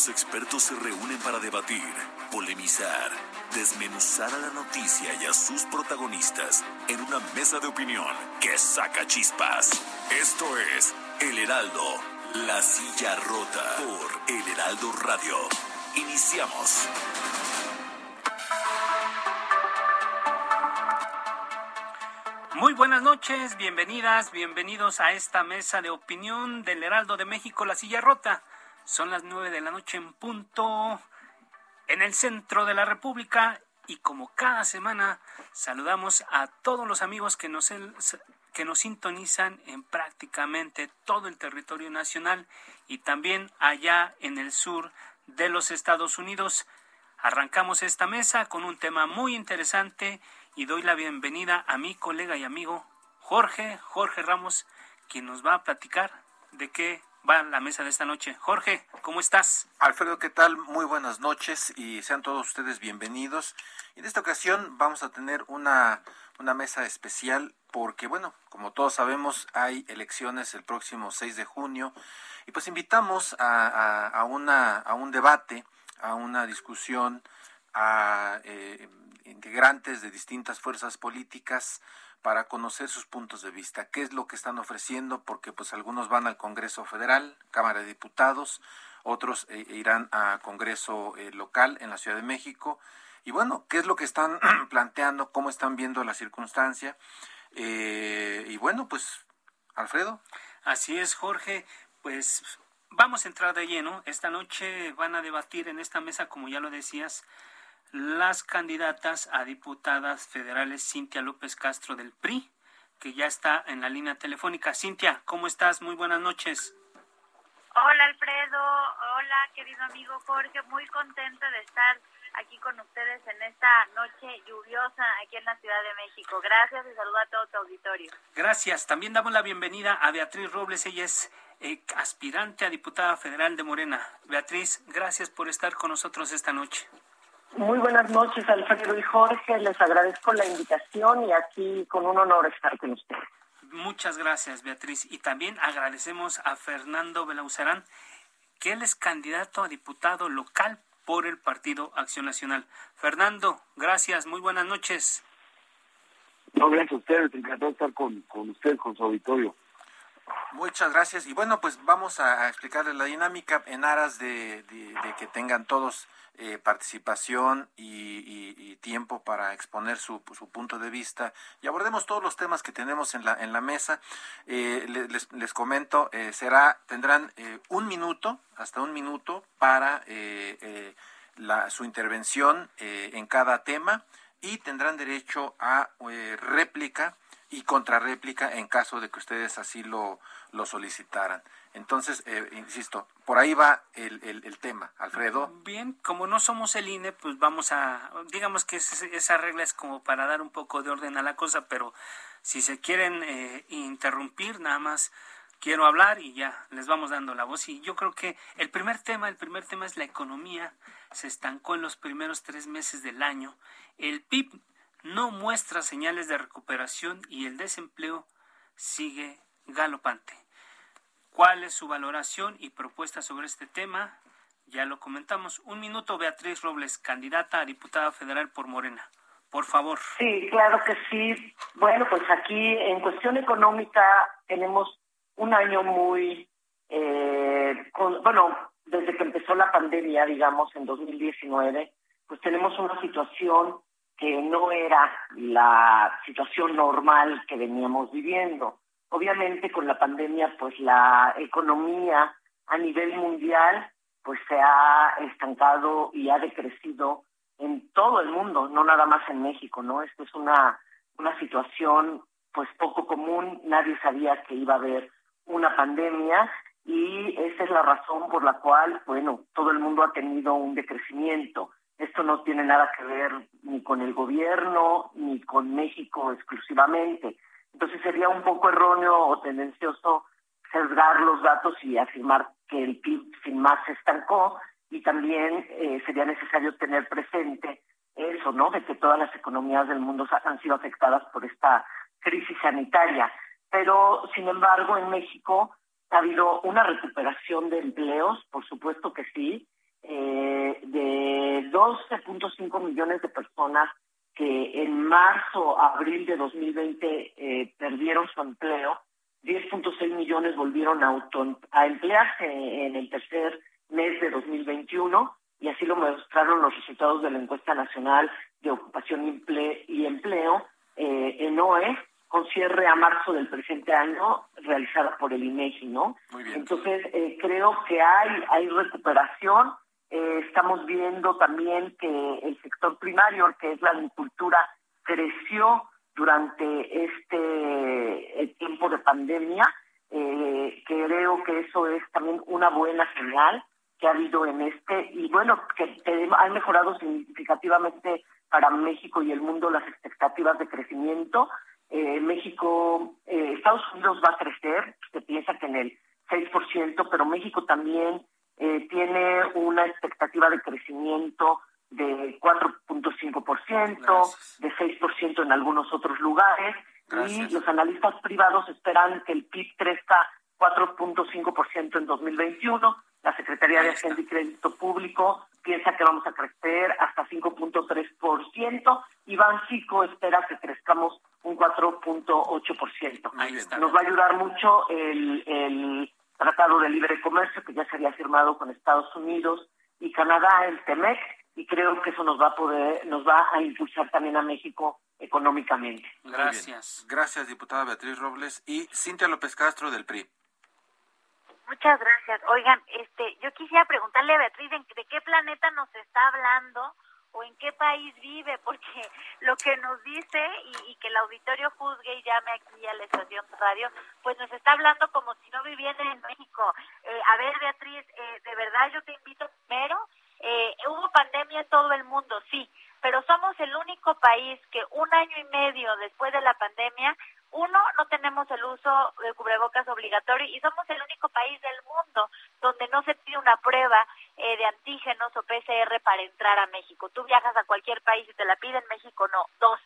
Los expertos se reúnen para debatir, polemizar, desmenuzar a la noticia y a sus protagonistas en una mesa de opinión que saca chispas. Esto es El Heraldo, la silla rota por El Heraldo Radio. Iniciamos. Muy buenas noches, bienvenidas, bienvenidos a esta mesa de opinión del Heraldo de México, La Silla Rota. Son las nueve de la noche en punto en el centro de la República y como cada semana saludamos a todos los amigos que nos, que nos sintonizan en prácticamente todo el territorio nacional y también allá en el sur de los Estados Unidos. Arrancamos esta mesa con un tema muy interesante y doy la bienvenida a mi colega y amigo Jorge, Jorge Ramos, quien nos va a platicar de qué va la mesa de esta noche. Jorge, ¿cómo estás? Alfredo, ¿qué tal? Muy buenas noches y sean todos ustedes bienvenidos. En esta ocasión vamos a tener una, una mesa especial porque, bueno, como todos sabemos, hay elecciones el próximo 6 de junio y pues invitamos a, a, a una, a un debate, a una discusión, a eh, integrantes de distintas fuerzas políticas para conocer sus puntos de vista, qué es lo que están ofreciendo, porque pues algunos van al Congreso Federal, Cámara de Diputados, otros eh, irán a Congreso eh, local en la Ciudad de México, y bueno, qué es lo que están planteando, cómo están viendo la circunstancia, eh, y bueno, pues, Alfredo. Así es, Jorge, pues vamos a entrar de lleno. Esta noche van a debatir en esta mesa, como ya lo decías, las candidatas a diputadas federales Cintia López Castro del PRI, que ya está en la línea telefónica. Cintia, ¿cómo estás? Muy buenas noches. Hola Alfredo, hola querido amigo Jorge, muy contenta de estar aquí con ustedes en esta noche lluviosa aquí en la Ciudad de México. Gracias y saludo a todo tu auditorio. Gracias. También damos la bienvenida a Beatriz Robles, ella es eh, aspirante a diputada federal de Morena. Beatriz, gracias por estar con nosotros esta noche. Muy buenas noches, Alfredo y Jorge. Les agradezco la invitación y aquí con un honor estar con ustedes. Muchas gracias, Beatriz. Y también agradecemos a Fernando Belauzarán, que él es candidato a diputado local por el Partido Acción Nacional. Fernando, gracias. Muy buenas noches. No, gracias a ustedes. Encantado estar con, con usted, con su auditorio. Muchas gracias. Y bueno, pues vamos a, explicarles la dinámica en aras de, de, de que tengan todos eh, participación y, y, tiempo para exponer su, su, punto de vista y abordemos todos los temas que tenemos en la, en la mesa. Eh, les, les, comento, eh, será, tendrán eh, un minuto, hasta un minuto, para eh, la, su intervención en cada tema y tendrán derecho a réplica y contrarréplica en caso de que ustedes así lo, lo solicitaran. Entonces, eh, insisto, por ahí va el, el, tema, Alfredo. Bien, como no somos el INE, pues vamos a, digamos que esa regla es como para dar un poco de orden a la cosa, pero si se quieren eh, interrumpir, nada más quiero hablar y ya les vamos dando la voz. Y yo creo que el primer tema, el primer tema es la economía. Se estancó en los primeros tres meses del año. El PIB no muestra señales de recuperación y el desempleo sigue galopante. ¿Cuál es su valoración y propuesta sobre este tema? Ya lo comentamos. Un minuto, Beatriz Robles, candidata a diputada federal por Morena. Por favor. Sí, claro que sí. Bueno, pues aquí en cuestión económica tenemos un año muy, eh, bueno, desde que empezó la pandemia, digamos, en 2019, pues tenemos una situación que no era la situación normal que veníamos viviendo. Obviamente con la pandemia, pues la economía a nivel mundial pues se ha estancado y ha decrecido en todo el mundo, no nada más en México, ¿no? Esto es una una situación pues poco común, nadie sabía que iba a haber una pandemia y esa es la razón por la cual, bueno, todo el mundo ha tenido un decrecimiento. Esto no tiene nada que ver ni con el gobierno ni con México exclusivamente. Entonces sería un poco erróneo o tendencioso sesgar los datos y afirmar que el PIB sin más se estancó y también eh, sería necesario tener presente eso, ¿no? De que todas las economías del mundo han sido afectadas por esta crisis sanitaria. Pero, sin embargo, en México ha habido una recuperación de empleos, por supuesto que sí, eh, de 12.5 millones de personas que en marzo, abril de 2020 eh, perdieron su empleo, 10.6 millones volvieron a, auto, a emplearse en el tercer mes de 2021 y así lo mostraron los resultados de la encuesta nacional de ocupación y empleo eh, en OE con cierre a marzo del presente año realizada por el INEGI, ¿no? Entonces eh, creo que hay hay recuperación. Eh, estamos viendo también que el sector primario, que es la agricultura, creció durante este tiempo de pandemia. Eh, creo que eso es también una buena señal que ha habido en este y bueno que, han mejorado significativamente para México y el mundo las expectativas de crecimiento. Eh, México, eh, Estados Unidos va a crecer, se piensa que en el 6%, pero México también eh, tiene una expectativa de crecimiento de 4.5%, de 6% en algunos otros lugares, y los analistas privados esperan que el PIB crezca 4.5% en 2021, la Secretaría de Hacienda y Crédito Público piensa que vamos a crecer hasta 5.3% y Bancico espera que crezcamos un 4.8%. Nos va a ayudar mucho el, el Tratado de Libre Comercio que ya se había firmado con Estados Unidos y Canadá, el TEMEC, y creo que eso nos va a poder, nos va a impulsar también a México económicamente. Gracias. Gracias, diputada Beatriz Robles y Cintia López Castro del PRI. Muchas gracias. Oigan, este, yo quisiera preguntarle a Beatriz de qué planeta nos está hablando o en qué país vive, porque lo que nos dice y, que el auditorio juzgue y llame aquí a la estación radio, pues nos está hablando como si no viviera en México. Eh, a ver, Beatriz, eh, de verdad yo te invito primero, eh, hubo pandemia en todo el mundo, sí, pero somos el único país que un año y medio después de la pandemia uno, no tenemos el uso de cubrebocas obligatorio y somos el único país del mundo donde no se pide una prueba eh, de antígenos o PCR para entrar a México. Tú viajas a cualquier país y te la piden, México no. Dos,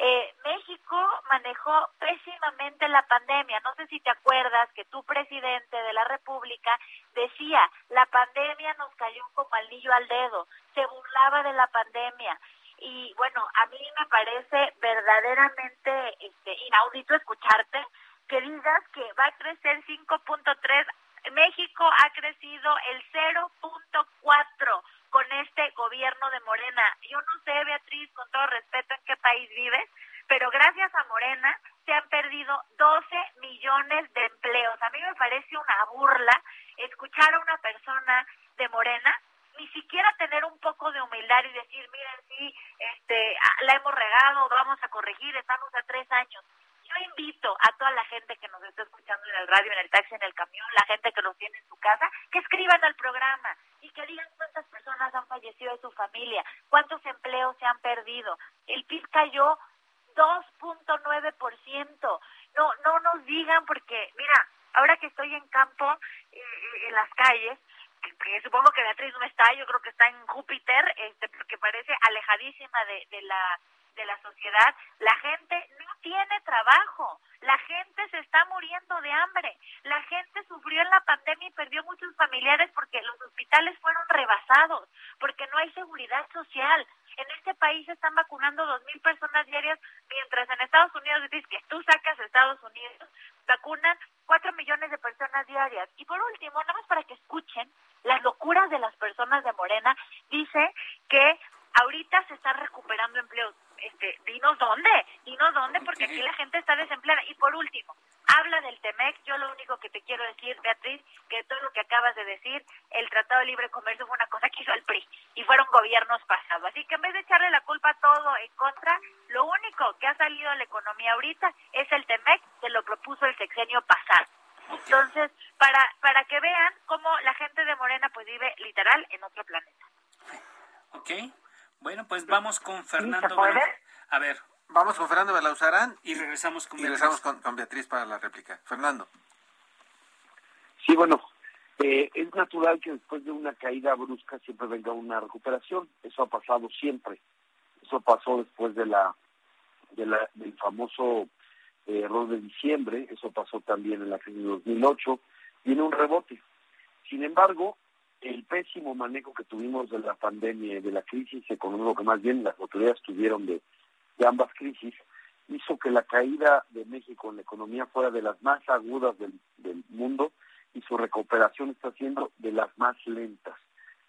eh, México manejó pésimamente la pandemia. No sé si te acuerdas que tu presidente de la República decía, la pandemia nos cayó como anillo al dedo, se burlaba de la pandemia y bueno, a mí me parece verdaderamente este, inaudito escucharte que digas que va a crecer 5.3. México ha crecido el 0.4 con este gobierno de Morena. Yo no sé, Beatriz, con todo respeto en qué país vives, pero gracias a Morena se han perdido 12 millones de empleos. A mí me parece una burla escuchar a una persona de Morena ni siquiera tener un poco de humildad y decir, miren, sí, este, ah, la hemos regado, vamos a corregir, estamos a tres años. Yo invito a toda la gente que nos está escuchando en el radio, en el taxi, en el camión, la gente que nos tiene en su casa, que escriban al programa y que digan cuántas personas han fallecido de su familia, cuántos empleos se han perdido. El PIB cayó 2.9%. No, no nos digan porque, mira, ahora que estoy en campo, eh, eh, en las calles, que, supongo que Beatriz no está, yo creo que está en Júpiter, este, porque parece alejadísima de, de la de la sociedad, la gente no tiene trabajo, la gente se está muriendo de hambre, la gente sufrió en la pandemia y perdió muchos familiares porque los hospitales fueron rebasados, porque no hay seguridad social. En este país se están vacunando dos mil personas diarias, mientras en Estados Unidos dices que tú sacas a Estados Unidos, vacunan cuatro millones de personas diarias. Y por último, nada más para que escuchen las locuras de las personas de Morena, dice que ahorita se está recuperando empleos. Este, dinos dónde, dinos dónde, porque aquí la gente está desempleada. Y por último, habla del TEMEC. Yo lo único que te quiero decir, Beatriz, que todo lo que acabas de decir, el Tratado de Libre Comercio fue una cosa que hizo el PRI y fueron gobiernos pasados. Así que en vez de echarle la culpa a todo en contra, lo único que ha salido de la economía ahorita es el TEMEC que lo propuso el sexenio pasado. Entonces, para, para que vean cómo la gente de Morena pues vive literal en otro planeta. Ok, bueno, pues vamos con Fernando. A ver. Vamos con Fernando Belauzarán. Y regresamos con y regresamos con, con Beatriz para la réplica. Fernando. Sí, bueno, eh, es natural que después de una caída brusca siempre venga una recuperación. Eso ha pasado siempre. Eso pasó después de la, de la del famoso eh, error de diciembre. Eso pasó también en la crisis de 2008. Viene un rebote. Sin embargo, el pésimo manejo que tuvimos de la pandemia y de la crisis económica, que más bien las autoridades tuvieron de, de ambas crisis, hizo que la caída de México en la economía fuera de las más agudas del, mundo y su recuperación está siendo de las más lentas.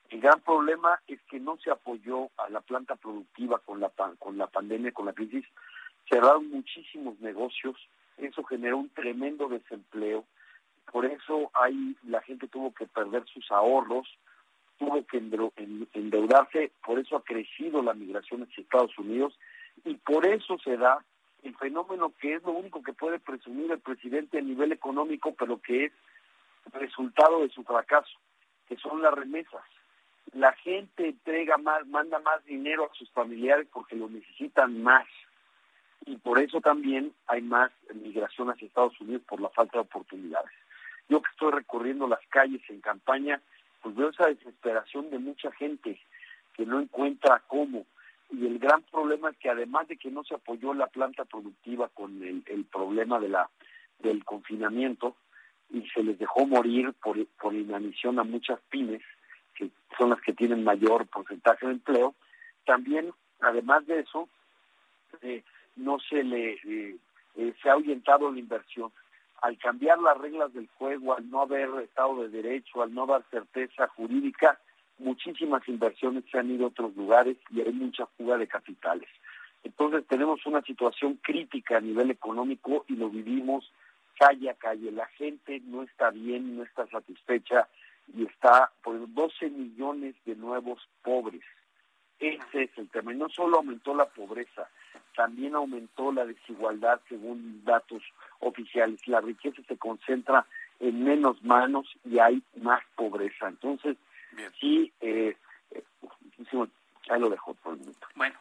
El gran problema es que no se apoyó a la planta productiva con la, con la pandemia, con la crisis. Cerraron muchísimos negocios, eso generó un tremendo desempleo. Por eso ahí la gente tuvo que perder sus ahorros, tuvo que endeudarse, por eso ha crecido la migración hacia Estados Unidos y por eso se da el fenómeno que es lo único que puede presumir el presidente a nivel económico, pero que es resultado de su fracaso, que son las remesas. La gente entrega más, manda más dinero a sus familiares porque lo necesitan más. Y por eso también hay más migración hacia Estados Unidos por la falta de oportunidades. Yo que estoy recorriendo las calles en campaña, pues veo esa desesperación de mucha gente que no encuentra cómo. Y el gran problema es que además de que no se apoyó la planta productiva con el, problema de la del confinamiento, y se les dejó morir por, por inanición a muchas pymes, que son las que tienen mayor porcentaje de empleo. También, además de eso, eh, no se le eh, eh, se ha ahuyentado la inversión. Al cambiar las reglas del juego, al no haber Estado de Derecho, al no dar certeza jurídica, muchísimas inversiones se han ido a otros lugares y hay mucha fuga de capitales. Entonces tenemos una situación crítica a nivel económico y lo vivimos calle a calle. La gente no está bien, no está satisfecha y está por 12 millones de nuevos pobres. Ese es el tema. Y no solo aumentó la pobreza, también aumentó la desigualdad según datos oficiales. La riqueza se concentra en menos manos y hay más pobreza. Entonces, sí, eh, eh, ahí lo dejo por el momento. Bueno,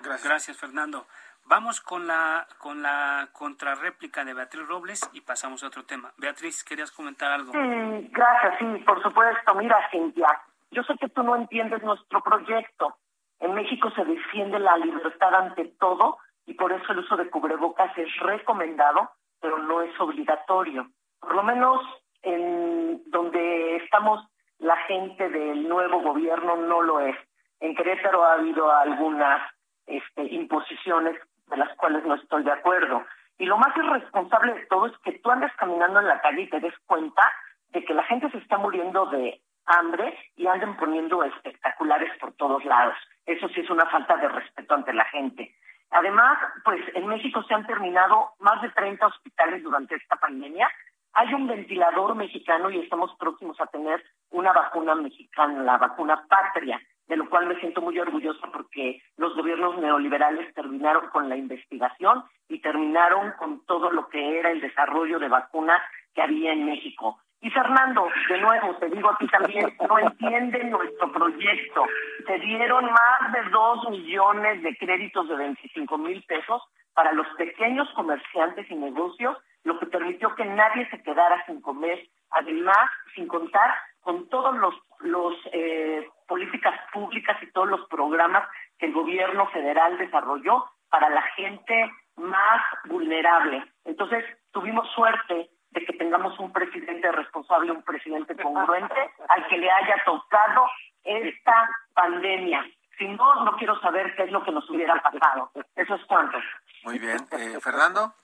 gracias, gracias Fernando. Vamos con la con la contrarréplica de Beatriz Robles y pasamos a otro tema. Beatriz, ¿querías comentar algo? Sí, gracias, sí, por supuesto. Mira, Cintia, yo sé que tú no entiendes nuestro proyecto. En México se defiende la libertad ante todo y por eso el uso de cubrebocas es recomendado, pero no es obligatorio. Por lo menos en donde estamos la gente del nuevo gobierno no lo es. En Querétaro ha habido algunas este, imposiciones de las cuales no estoy de acuerdo. Y lo más irresponsable de todo es que tú andes caminando en la calle y te des cuenta de que la gente se está muriendo de hambre y anden poniendo espectaculares por todos lados. Eso sí es una falta de respeto ante la gente. Además, pues en México se han terminado más de 30 hospitales durante esta pandemia. Hay un ventilador mexicano y estamos próximos a tener una vacuna mexicana, la vacuna patria de lo cual me siento muy orgullosa porque los gobiernos neoliberales terminaron con la investigación y terminaron con todo lo que era el desarrollo de vacunas que había en México. Y Fernando, de nuevo, te digo aquí también, no entienden nuestro proyecto. Se dieron más de dos millones de créditos de 25 mil pesos para los pequeños comerciantes y negocios, lo que permitió que nadie se quedara sin comer, además, sin contar con todos los, los eh, políticas públicas y todos los programas que el gobierno federal desarrolló para la gente más vulnerable. Entonces, tuvimos suerte de que tengamos un presidente responsable, un presidente congruente, al que le haya tocado esta pandemia. Si no, no quiero saber qué es lo que nos hubiera pasado. Eso es cuanto. Muy bien. Eh, Fernando.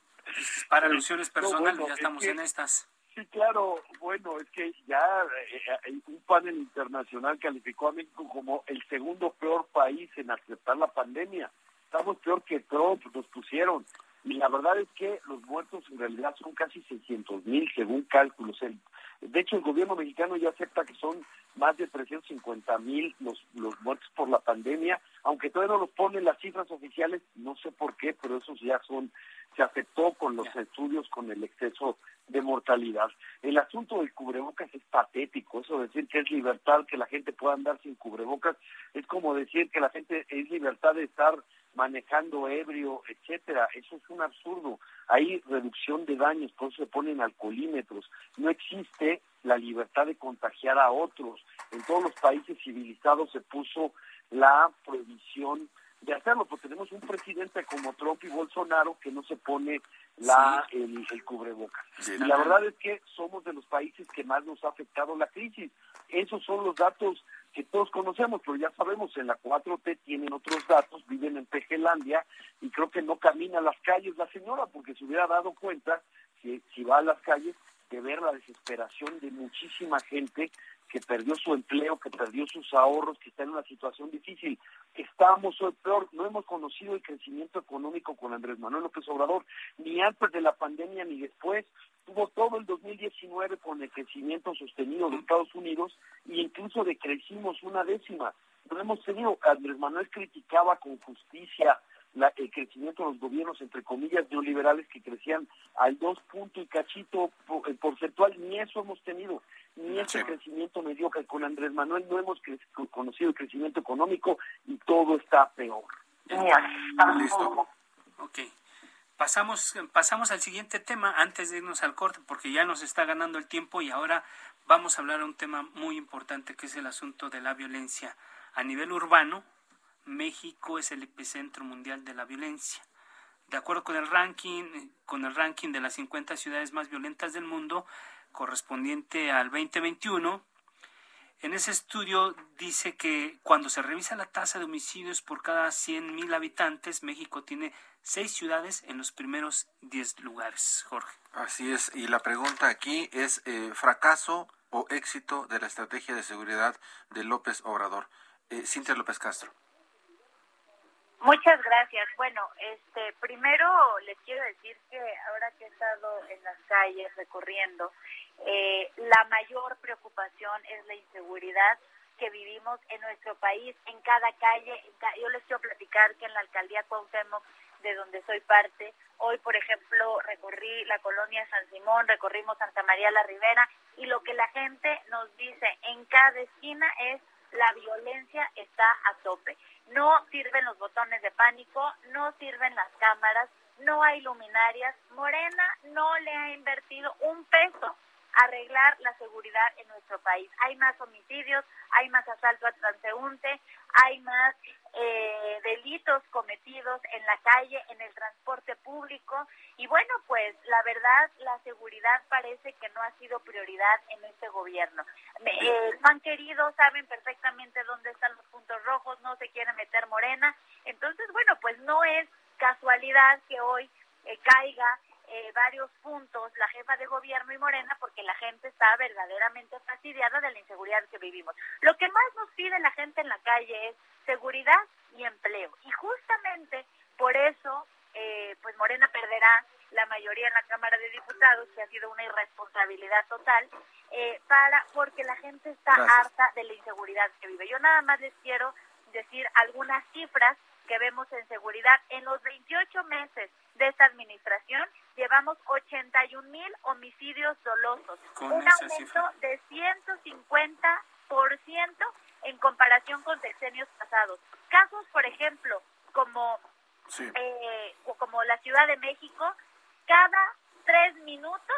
Para alusiones personales, ya estamos en estas. Sí, claro. Bueno, es que ya eh, un panel internacional calificó a México como el segundo peor país en aceptar la pandemia. Estamos peor que Trump, nos pusieron. Y la verdad es que los muertos en realidad son casi 600 mil según cálculos. de hecho, el gobierno mexicano ya acepta que son más de 350 mil los, los muertos por la pandemia, aunque todavía no los ponen las cifras oficiales, no sé por qué, pero esos ya son, se aceptó con los estudios, con el exceso de mortalidad. El asunto del cubrebocas es patético, eso de decir que es libertad que la gente pueda andar sin cubrebocas, es como decir que la gente es libertad de estar manejando ebrio, etcétera. Eso es un absurdo. Hay reducción de daños, por eso se ponen alcoholímetros. No existe la libertad de contagiar a otros. En todos los países civilizados se puso la prohibición de hacerlo, porque tenemos un presidente como Trump y Bolsonaro que no se pone la el, el cubrebocas. Y la verdad es que somos de los países que más nos ha afectado la crisis. Esos son los datos que todos conocemos, pero ya sabemos, en la 4T tienen otros datos, viven en Pejelandia y creo que no camina a las calles la señora, porque se hubiera dado cuenta, que si va a las calles, de ver la desesperación de muchísima gente que perdió su empleo, que perdió sus ahorros, que está en una situación difícil. Estamos hoy peor, no hemos conocido el crecimiento económico con Andrés Manuel López Obrador, ni antes de la pandemia ni después. Tuvo todo el 2019 con el crecimiento sostenido de Estados Unidos e incluso decrecimos una décima. No hemos tenido, Andrés Manuel criticaba con justicia la, el crecimiento de los gobiernos, entre comillas, neoliberales que crecían al dos punto y cachito porcentual, ni eso hemos tenido, ni ese crecimiento mediocre. Con Andrés Manuel no hemos conocido el crecimiento económico y todo está peor. Listo. Ok. Pasamos, pasamos al siguiente tema antes de irnos al corte, porque ya nos está ganando el tiempo y ahora vamos a hablar de un tema muy importante que es el asunto de la violencia a nivel urbano, México es el epicentro mundial de la violencia. De acuerdo con el ranking, con el ranking de las 50 ciudades más violentas del mundo, correspondiente al 2021, en ese estudio dice que cuando se revisa la tasa de homicidios por cada 100.000 habitantes, México tiene seis ciudades en los primeros 10 lugares. Jorge. Así es, y la pregunta aquí es eh, fracaso o éxito de la estrategia de seguridad de López Obrador. Eh, Cintia López Castro. Muchas gracias. Bueno, este, primero les quiero decir que ahora que he estado en las calles recorriendo, eh, la mayor preocupación es la inseguridad que vivimos en nuestro país, en cada calle. yo les quiero platicar que en la alcaldía Cuauhtémoc, de donde soy parte, hoy, por ejemplo, recorrí la colonia San Simón, recorrimos Santa María la Ribera, y lo que la gente nos dice en cada esquina es la violencia está a tope. No sirven los botones de pánico, no sirven las cámaras, no hay luminarias. Morena no le ha invertido un peso arreglar la seguridad en nuestro país. Hay más homicidios, hay más asalto a transeúnte, hay más eh, delitos cometidos en la calle, en el transporte público. Y bueno, pues la verdad, la seguridad parece que no ha sido prioridad en este gobierno. Eh, han querido, saben perfectamente dónde están los puntos rojos, no se quiere meter morena. Entonces, bueno, pues no es casualidad que hoy eh, caiga eh, varios puntos la jefa de gobierno y Morena porque la gente está verdaderamente fastidiada de la inseguridad que vivimos. Lo que más nos pide la gente en la calle es seguridad y empleo. Y justamente por eso, eh, pues Morena perderá la mayoría en la Cámara de Diputados, que ha sido una irresponsabilidad total, eh, para porque la gente está harta de la inseguridad que vive. Yo nada más les quiero decir algunas cifras que vemos en seguridad. En los 28 meses de esta administración llevamos 81 mil homicidios dolosos, un aumento de 150% en comparación con sexenios pasados. Casos, por ejemplo, como, eh, como la Ciudad de México, cada tres minutos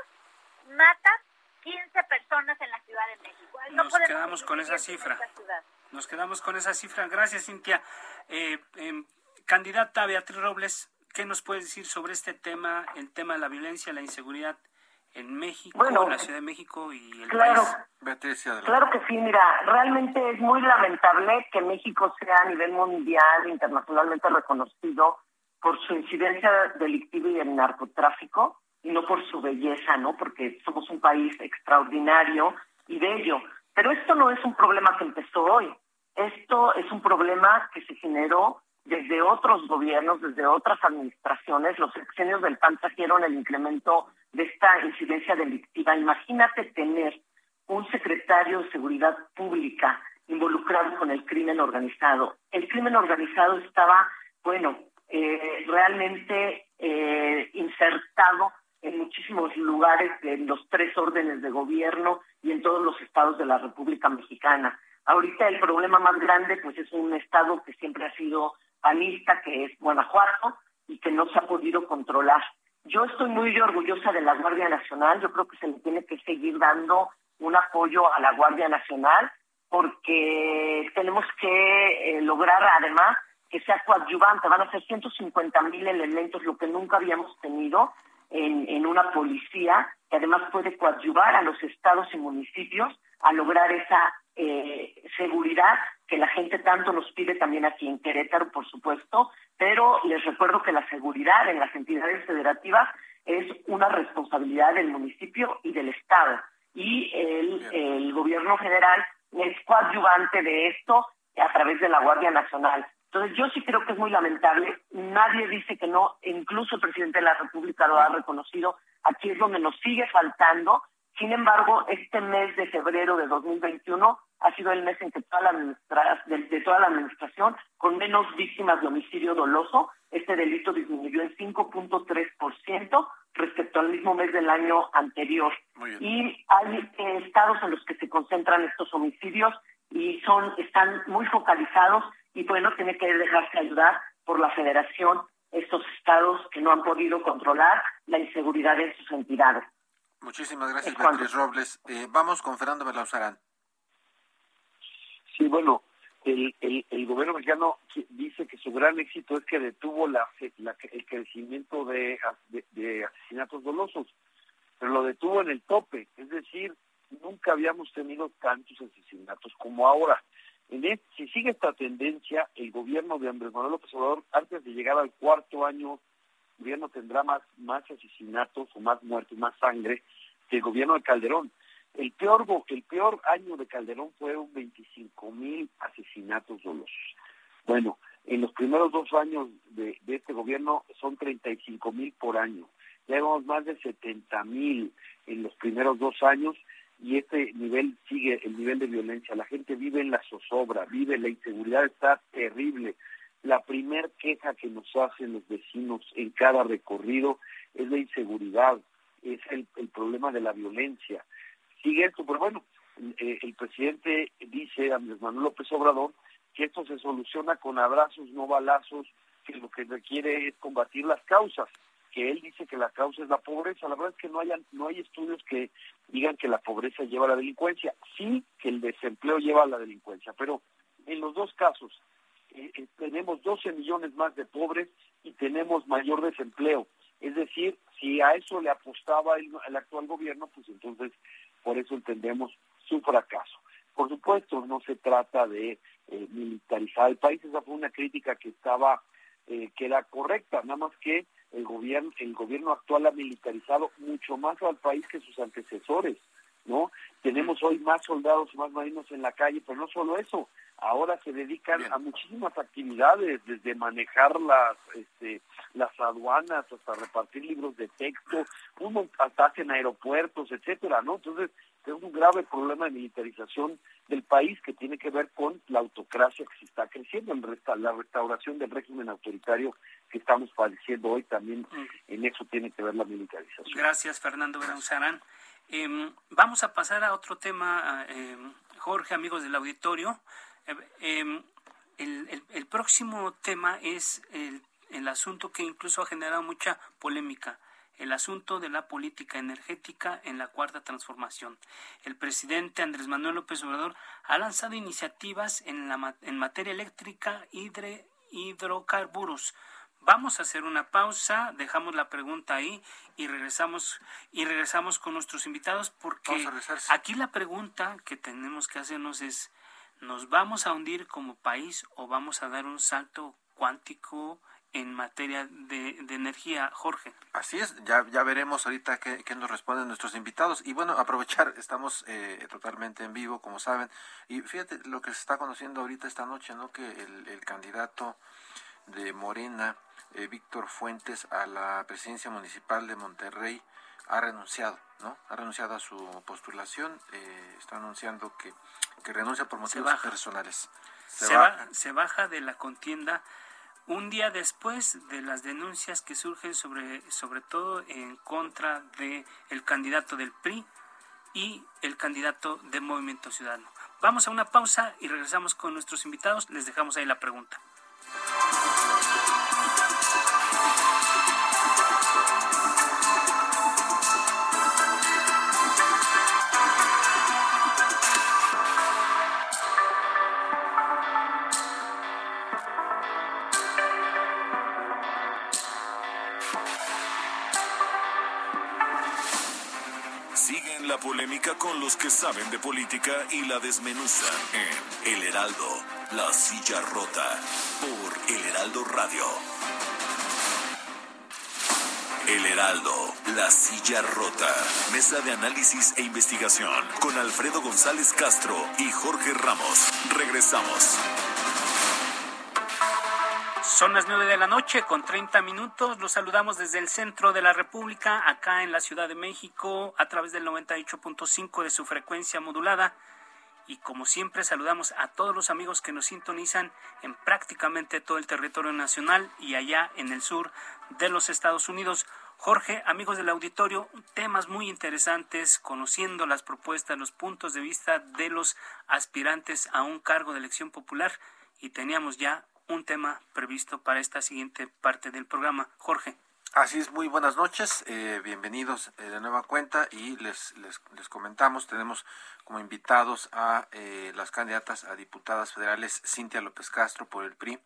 matan 15 personas en la Ciudad de México. Nos quedamos con esa cifra. Nos quedamos con esa cifra. Gracias, Cintia. Eh, em, candidata Beatriz Robles, ¿qué nos puede decir sobre este tema, el tema de la violencia, la inseguridad en México, en la Ciudad de México y el claro, país? Beatriz, claro que sí, mira, realmente es muy lamentable que México sea a nivel mundial, internacionalmente reconocido por su incidencia delictiva y el narcotráfico y no por su belleza, ¿no? Porque somos un país extraordinario y bello. Pero esto no es un problema que empezó hoy. Esto es un problema que se generó desde otros gobiernos, desde otras administraciones. Los sexenios del PAN trajeron el incremento de esta incidencia delictiva. Imagínate tener un secretario de Seguridad Pública involucrado con el crimen organizado. El crimen organizado estaba, bueno, eh, realmente eh, insertado en muchísimos lugares, en los tres órdenes de gobierno y en todos los estados de la República Mexicana. Ahorita el problema más grande pues es un estado que siempre ha sido panista, que es Guanajuato, y que no se ha podido controlar. Yo estoy muy orgullosa de la Guardia Nacional, yo creo que se le tiene que seguir dando un apoyo a la Guardia Nacional porque tenemos que eh, lograr además que sea coadyuvante, van a ser 150 mil elementos, lo que nunca habíamos tenido en, en una policía, que además puede coadyuvar a los estados y municipios a lograr esa eh, seguridad que la gente tanto nos pide también aquí en Querétaro, por supuesto, pero les recuerdo que la seguridad en las entidades federativas es una responsabilidad del municipio y del Estado. Y el, el gobierno federal es coadyuvante de esto a través de la Guardia Nacional. Entonces yo sí creo que es muy lamentable, nadie dice que no, incluso el presidente de la República lo ha reconocido, aquí es donde nos sigue faltando, sin embargo, este mes de febrero de 2021 ha sido el mes en que toda la de, de, toda la administración, con menos víctimas de homicidio doloso, este delito disminuyó en 5.3% respecto al mismo mes del año anterior. Y hay eh, estados en los que se concentran estos homicidios y son están muy focalizados y bueno, tiene que dejarse ayudar por la federación estos estados que no han podido controlar la inseguridad en sus entidades. Muchísimas gracias, Beatriz Robles. Eh, vamos con Fernando Belauzarán. Sí, bueno, el, el, el, gobierno mexicano dice que su gran éxito es que detuvo la, la el crecimiento de, de, de, asesinatos dolosos, pero lo detuvo en el tope, es decir, nunca habíamos tenido tantos asesinatos como ahora. En si sigue esta tendencia, el gobierno de Andrés Manuel López Obrador, antes de llegar al cuarto año, gobierno tendrá más, más asesinatos o más muertes, más sangre que el gobierno de Calderón. El peor, el peor año de Calderón fueron 25 mil asesinatos dolosos. Bueno, en los primeros dos años de, de este gobierno son 35 mil por año. Ya llevamos más de 70 mil en los primeros dos años y este nivel sigue, el nivel de violencia. La gente vive en la zozobra, vive, la inseguridad está terrible. La primer queja que nos hacen los vecinos en cada recorrido es la inseguridad, es el, el problema de la violencia. Sigue esto, pero bueno, eh, el presidente dice, Andrés Manuel López Obrador, que esto se soluciona con abrazos, no balazos, que lo que requiere es combatir las causas que él dice que la causa es la pobreza. La verdad es que no, hay no hay estudios que digan que la pobreza lleva a la delincuencia. Sí que el desempleo lleva a la delincuencia, pero en los dos casos eh, eh, tenemos 12 millones más de pobres y tenemos mayor desempleo. Es decir, si a eso le apostaba el, el actual gobierno, pues entonces por eso entendemos su fracaso. Por supuesto, no se trata de eh, militarizar el país, esa fue una crítica que estaba, eh, que era correcta, nada más que el gobierno, el gobierno actual ha militarizado mucho más al país que sus antecesores, ¿no? Tenemos hoy más soldados y más marinos en la calle, pero no solo eso, ahora se dedican a muchísimas actividades, desde manejar las este, las aduanas hasta repartir libros de texto, un, hasta hacen aeropuertos, etcétera, ¿no? Entonces, es un grave problema de militarización del país que tiene que ver con la autocracia que se está creciendo, la restauración del régimen autoritario que estamos padeciendo hoy también mm. en eso tiene que ver la militarización. Gracias, Fernando Benauzarán. Eh, vamos a pasar a otro tema, eh, Jorge, amigos del auditorio. Eh, el, el, próximo tema es el, el asunto que incluso ha generado mucha polémica el asunto de la política energética en la cuarta transformación. El presidente Andrés Manuel López Obrador ha lanzado iniciativas en, la, en materia eléctrica hidrocarburos. Vamos a hacer una pausa, dejamos la pregunta ahí y regresamos y regresamos con nuestros invitados porque aquí la pregunta que tenemos que hacernos es ¿nos vamos a hundir como país o vamos a dar un salto cuántico en materia de, energía, Jorge. Así es, ya, ya veremos ahorita qué, nos responden nuestros invitados. Y bueno, aprovechar, estamos eh, totalmente en vivo, como saben. Y fíjate lo que se está conociendo ahorita esta noche, ¿no? Que el, candidato de Morena, eh, Víctor Fuentes, a la presidencia municipal de Monterrey, ha renunciado, ¿no? Ha renunciado a su postulación, eh, está anunciando que, que renuncia por motivos personales. Se, se, se baja de la contienda un día después de las denuncias que surgen sobre, sobre todo en contra de el candidato del PRI y el candidato de Movimiento Ciudadano. Vamos a una pausa y regresamos con nuestros invitados. Les dejamos ahí la pregunta. Con los que saben de política y la desmenuzan en El Heraldo, La Silla Rota, por El Heraldo Radio. El Heraldo, La Silla Rota, Mesa de Análisis e Investigación, con Alfredo González Castro y Jorge Ramos. Regresamos. Son las nueve de la noche con 30 minutos. Los saludamos desde el centro de la República, acá en la Ciudad de México, a través del 98.5 de su frecuencia modulada. Y como siempre, saludamos a todos los amigos que nos sintonizan en prácticamente todo el territorio nacional y allá en el sur de los Estados Unidos. Jorge, amigos del auditorio, temas muy interesantes, conociendo las propuestas, los puntos de vista de los aspirantes a un cargo de elección popular. Y teníamos ya un tema previsto para esta siguiente parte del programa. Jorge. Así es, muy buenas noches, eh, bienvenidos eh, de nueva cuenta y les, les, les comentamos, tenemos como invitados a eh, las candidatas a diputadas federales Cintia López Castro por el PRI,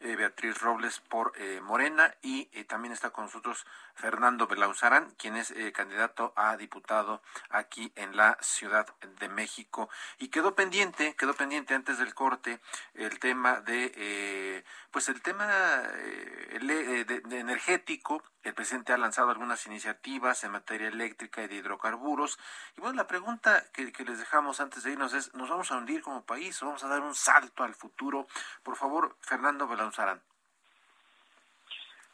eh, Beatriz Robles por eh, Morena y también está con nosotros Fernando Belauzarán, quien es candidato a diputado aquí en la Ciudad de México. Y quedó pendiente, quedó pendiente antes del corte el tema de, pues el tema de energético. El presidente ha lanzado algunas iniciativas en materia eléctrica y de hidrocarburos. Y bueno, la pregunta que, que les dejamos antes de irnos es, ¿nos vamos a hundir como país o vamos a dar un salto al futuro? Por favor, Fernando Belanzarán.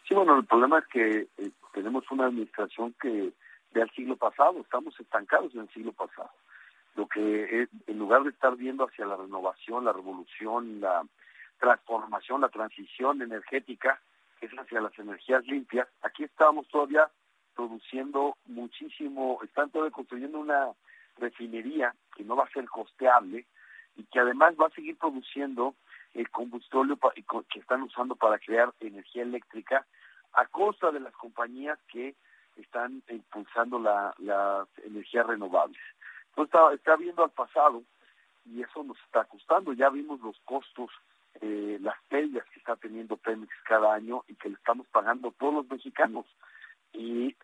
Sí, bueno, el problema es que eh, tenemos una administración que ve al siglo pasado, estamos estancados en el siglo pasado. Lo que es, en lugar de estar viendo hacia la renovación, la revolución, la transformación, la transición energética, que es hacia las energías limpias, aquí estamos todavía produciendo muchísimo, están todavía construyendo una refinería que no va a ser costeable y que además va a seguir produciendo el combustible que están usando para crear energía eléctrica a costa de las compañías que están impulsando las energías renovables. Entonces está, está viendo al pasado y eso nos está costando. Ya vimos los costos, eh, las pérdidas que está teniendo Pemex cada año y que le estamos pagando todos los mexicanos. Y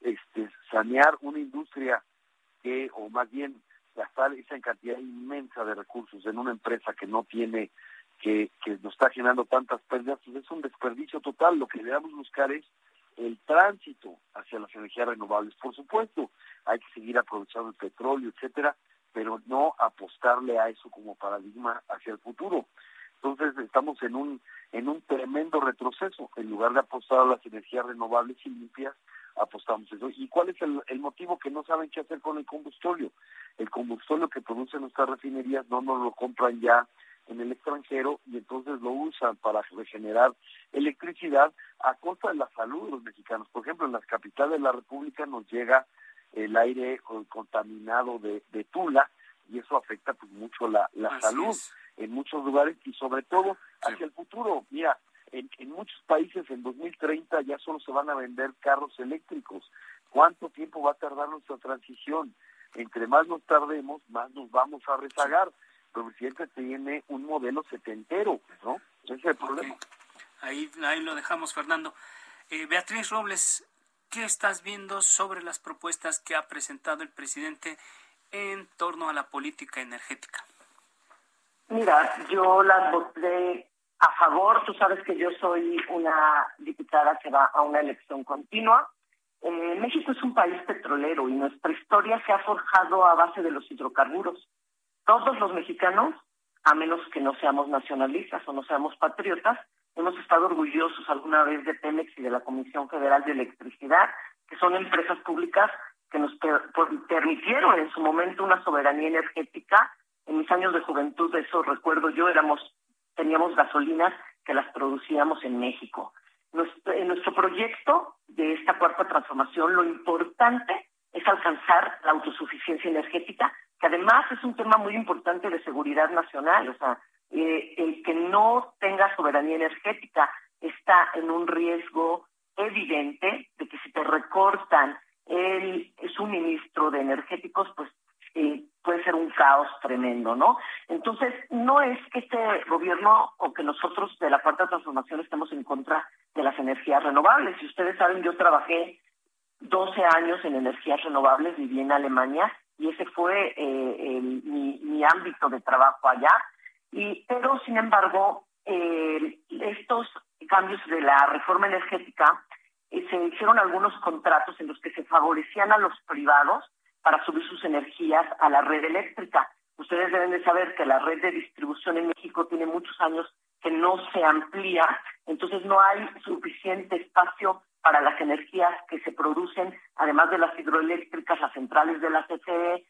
este, sanear una industria que, o más bien gastar esa cantidad inmensa de recursos en una empresa que no tiene, que, que nos está generando tantas pérdidas, pues es un desperdicio total. Lo que debemos buscar es el tránsito hacia las energías renovables. Por supuesto, hay que seguir aprovechando el petróleo, etcétera, pero no apostarle a eso como paradigma hacia el futuro. Entonces estamos en un en un tremendo retroceso. En lugar de apostar a las energías renovables y limpias, apostamos eso. ¿Y cuál es el, el motivo que no saben qué hacer con el combustorio? El combustorio que producen nuestras refinerías no nos lo compran ya en el extranjero y entonces lo usan para regenerar electricidad a costa de la salud de los mexicanos. Por ejemplo, en las capitales de la República nos llega el aire contaminado de, de Tula y eso afecta pues mucho la, la salud en muchos lugares y sobre todo hacia el futuro. Mira, en, en muchos países en 2030 ya solo se van a vender carros eléctricos. ¿Cuánto tiempo va a tardar nuestra transición? Entre más nos tardemos, más nos vamos a rezagar. Pero presidente tiene un modelo setentero, ¿no? Ese es el problema. Ahí, ahí lo dejamos, Fernando. Eh, Beatriz Robles, ¿qué estás viendo sobre las propuestas que ha presentado el presidente en torno a la política energética? Mira, yo las voté a favor. Tú sabes que yo soy una diputada que va a una elección continua. Eh, México es un país petrolero y nuestra historia se ha forjado a base de los hidrocarburos. Todos los mexicanos, a menos que no seamos nacionalistas o no seamos patriotas, hemos estado orgullosos alguna vez de Pemex y de la Comisión Federal de Electricidad, que son empresas públicas que nos permitieron en su momento una soberanía energética. En mis años de juventud, eso recuerdo yo, éramos teníamos gasolinas que las producíamos en México. en nuestro proyecto de esta cuarta transformación, lo importante es alcanzar la autosuficiencia energética, que además es un tema muy importante de seguridad nacional. O sea, eh, el que no tenga soberanía energética está en un riesgo evidente de que si te recortan el suministro de energéticos, pues eh, puede ser un caos tremendo, ¿no? Entonces, no es que este gobierno o que nosotros de la Cuarta Transformación estemos en contra de las energías renovables. Si ustedes saben, yo trabajé 12 años en energías renovables, viví en Alemania y ese fue eh, mi, mi, ámbito de trabajo allá. Y, pero, sin embargo, eh, estos cambios de la reforma energética eh, se hicieron algunos contratos en los que se favorecían a los privados para subir sus energías a la red eléctrica. Ustedes deben de saber que la red de distribución en México tiene muchos años que no se amplía, entonces no hay suficiente espacio para las energías que se producen, además de las hidroeléctricas, las centrales de la CFE,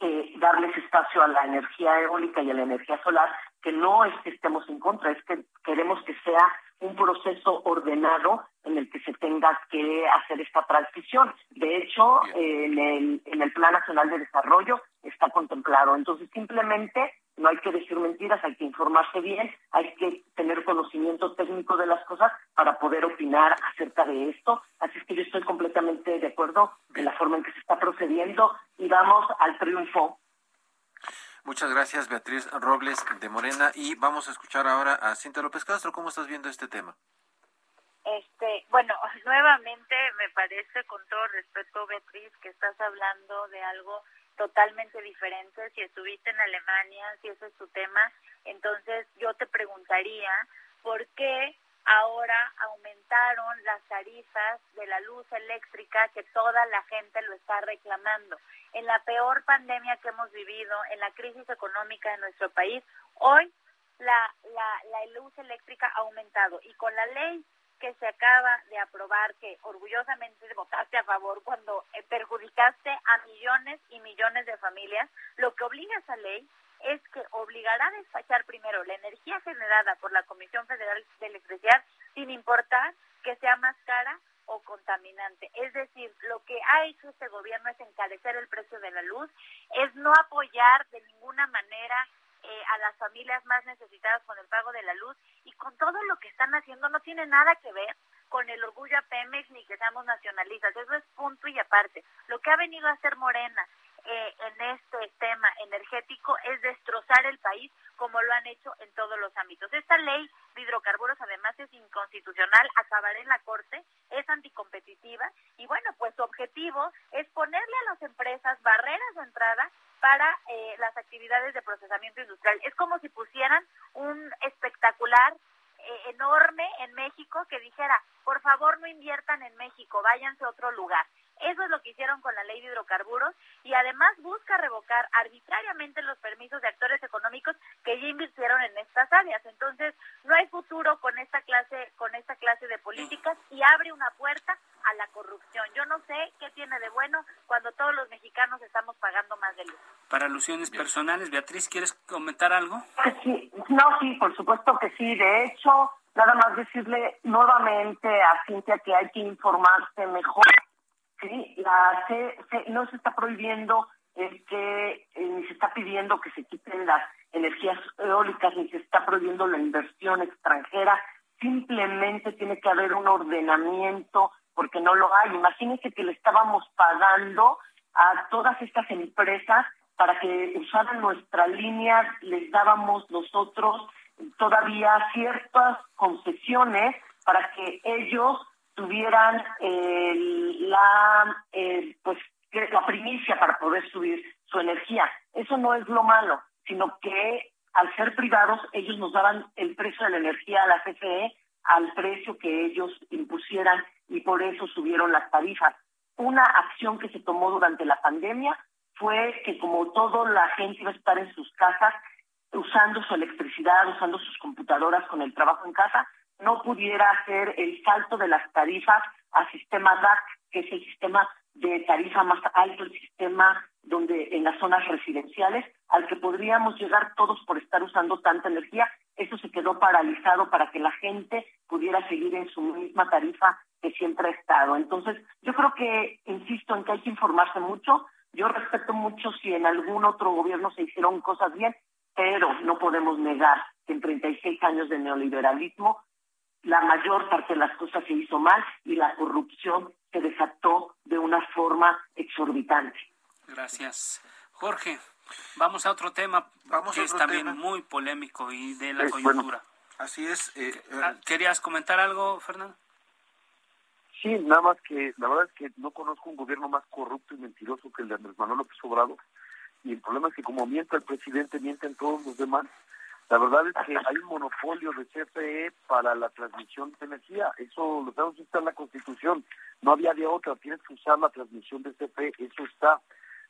eh, darles espacio a la energía eólica y a la energía solar, que no es que estemos en contra, es que queremos que sea un proceso ordenado en el que se tenga que hacer esta transición. De hecho, en el, en el Plan Nacional de Desarrollo está contemplado. Entonces, simplemente no hay que decir mentiras, hay que informarse bien, hay que tener conocimiento técnico de las cosas para poder opinar acerca de esto. Así es que yo estoy completamente de acuerdo en la forma en que se está procediendo y vamos al triunfo. Muchas gracias, Beatriz Robles de Morena. Y vamos a escuchar ahora a Cintia López Castro. ¿Cómo estás viendo este tema? Este, bueno, nuevamente me parece, con todo respeto, Beatriz, que estás hablando de algo totalmente diferente. Si estuviste en Alemania, si ese es tu tema, entonces yo te preguntaría por qué ahora aumentaron las tarifas de la luz eléctrica que toda la gente lo está reclamando. En la peor pandemia que hemos vivido, en la crisis económica de nuestro país, hoy la, la, la luz eléctrica ha aumentado y con la ley que se acaba de aprobar, que orgullosamente votaste a favor cuando eh, perjudicaste a millones y millones de familias, lo que obliga esa ley es que obligará a despachar primero la energía generada por la Comisión Federal de Electricidad sin importar que sea más cara o contaminante. Es decir, lo que ha hecho este gobierno es encarecer el precio de la luz, es no apoyar de ninguna manera eh, a las familias más necesitadas con el pago de la luz y con todo lo que están haciendo no tiene nada que ver con el orgullo a Pemex ni que seamos nacionalistas, eso es punto y aparte. Lo que ha venido a hacer Morena eh, en este tema energético es destrozar el país como lo han hecho en todos los ámbitos. Esta ley de hidrocarburos además es inconstitucional, acabará en la Corte, es anticompetitiva y bueno, pues su objetivo es ponerle a las empresas barreras de entrada para eh, las actividades de procesamiento industrial. Es como si pusieran un espectacular eh, enorme en México que dijera, por favor no inviertan en México, váyanse a otro lugar. Eso es lo que hicieron con la ley de hidrocarburos y además busca revocar arbitrariamente los permisos de actores económicos que ya invirtieron en estas áreas. Entonces, no hay futuro con esta clase con esta clase de políticas y abre una puerta a la corrupción. Yo no sé qué tiene de bueno cuando todos los mexicanos estamos pagando más de luz. Para alusiones personales, Beatriz, ¿quieres comentar algo? Sí, no, sí, por supuesto que sí. De hecho, nada más decirle nuevamente a Cintia que hay que informarse mejor Sí, la no se está prohibiendo eh, ni se está pidiendo que se quiten las energías eólicas ni se está prohibiendo la inversión extranjera. Simplemente tiene que haber un ordenamiento porque no lo hay. Imagínense que le estábamos pagando a todas estas empresas para que usaran nuestra línea, les dábamos nosotros todavía ciertas concesiones para que ellos tuvieran la pues la primicia para poder subir su energía. Eso no es lo malo, sino que al ser privados ellos nos daban el precio de la energía a la CFE al precio que ellos impusieran y por eso subieron las tarifas. Una acción que se tomó durante la pandemia fue que como toda la gente iba a estar en sus casas usando su electricidad, usando sus computadoras con el trabajo en casa, no pudiera hacer el salto de las tarifas al sistema DAC, que es el sistema de tarifa más alto, el sistema donde en las zonas residenciales, al que podríamos llegar todos por estar usando tanta energía eso se quedó paralizado para que la gente pudiera seguir en su misma tarifa que siempre ha estado. Entonces, yo creo que, insisto, en que hay que informarse mucho. Yo respeto mucho si en algún otro gobierno se hicieron cosas bien, pero no podemos negar que en 36 años de neoliberalismo la mayor parte de las cosas se hizo mal y la corrupción se desató de una forma exorbitante. Gracias. Jorge, vamos a otro tema vamos que es también muy polémico y de la coyuntura. así es. Eh, ah, ¿Querías comentar algo, Fernando? Sí, nada más que la verdad es que no conozco un gobierno más corrupto y mentiroso que el de Andrés Manuel López Obrador. Y el problema es que como miente el presidente, mienten todos los demás. La verdad es que hay un monopolio de CFE para la transmisión de energía. Eso lo tenemos que estar en la Constitución. No había de otra. Tienes que usar la transmisión de CFE. Eso está.